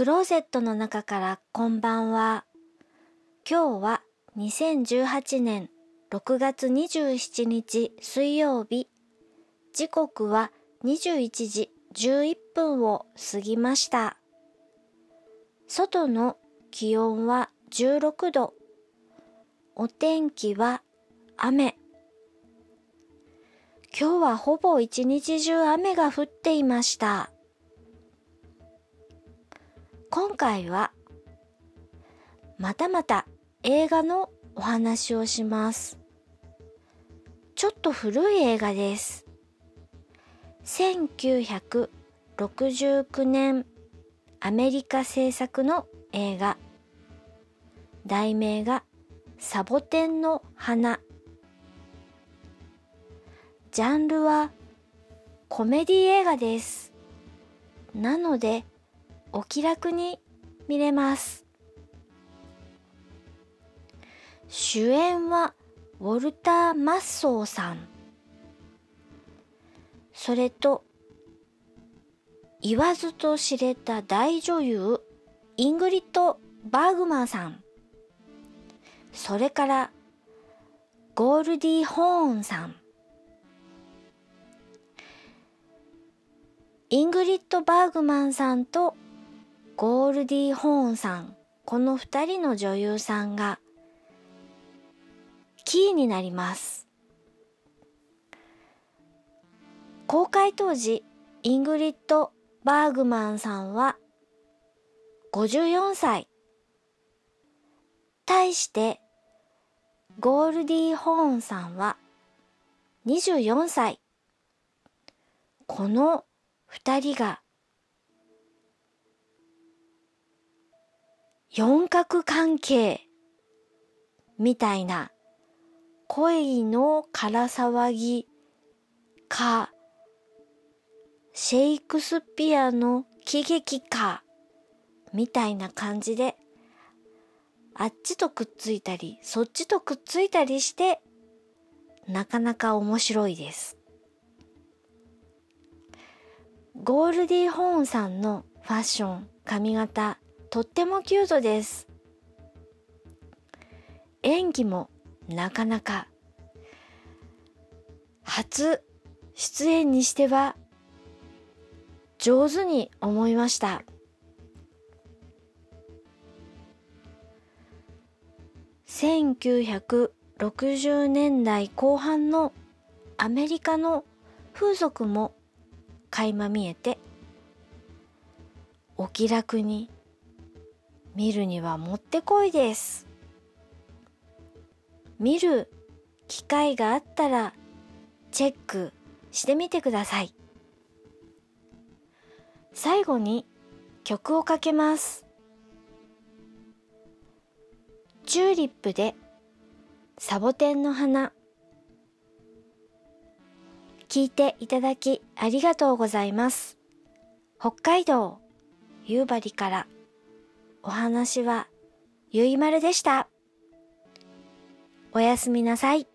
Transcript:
クローゼットの中からこんばんは。今日は2018年6月27日水曜日。時刻は21時11分を過ぎました。外の気温は16度。お天気は雨。今日はほぼ一日中雨が降っていました。今回はまたまた映画のお話をします。ちょっと古い映画です。1969年アメリカ制作の映画。題名がサボテンの花。ジャンルはコメディ映画です。なのでお気楽に見れます。主演はウォルター・マッソーさん。それと、言わずと知れた大女優、イングリッド・バーグマンさん。それから、ゴールディ・ホーンさん。イングリッド・バーグマンさんとゴールディ・ホーンさん、この二人の女優さんが、キーになります。公開当時、イングリッド・バーグマンさんは54歳。対して、ゴールディ・ホーンさんは24歳。この二人が四角関係みたいな恋のから騒ぎかシェイクスピアの喜劇かみたいな感じであっちとくっついたりそっちとくっついたりしてなかなか面白いです。ゴールディ・ホーンさんのファッション、髪型、とってもキュートです。演技もなかなか初出演にしては上手に思いました。1960年代後半のアメリカの風俗も垣間見えてお気楽に見るにはもってこいです。見る機会があったらチェックしてみてください。最後に曲をかけます。チューリップでサボテンの花。聞いていただきありがとうございます。北海道夕張からお話はゆいまるでした。おやすみなさい。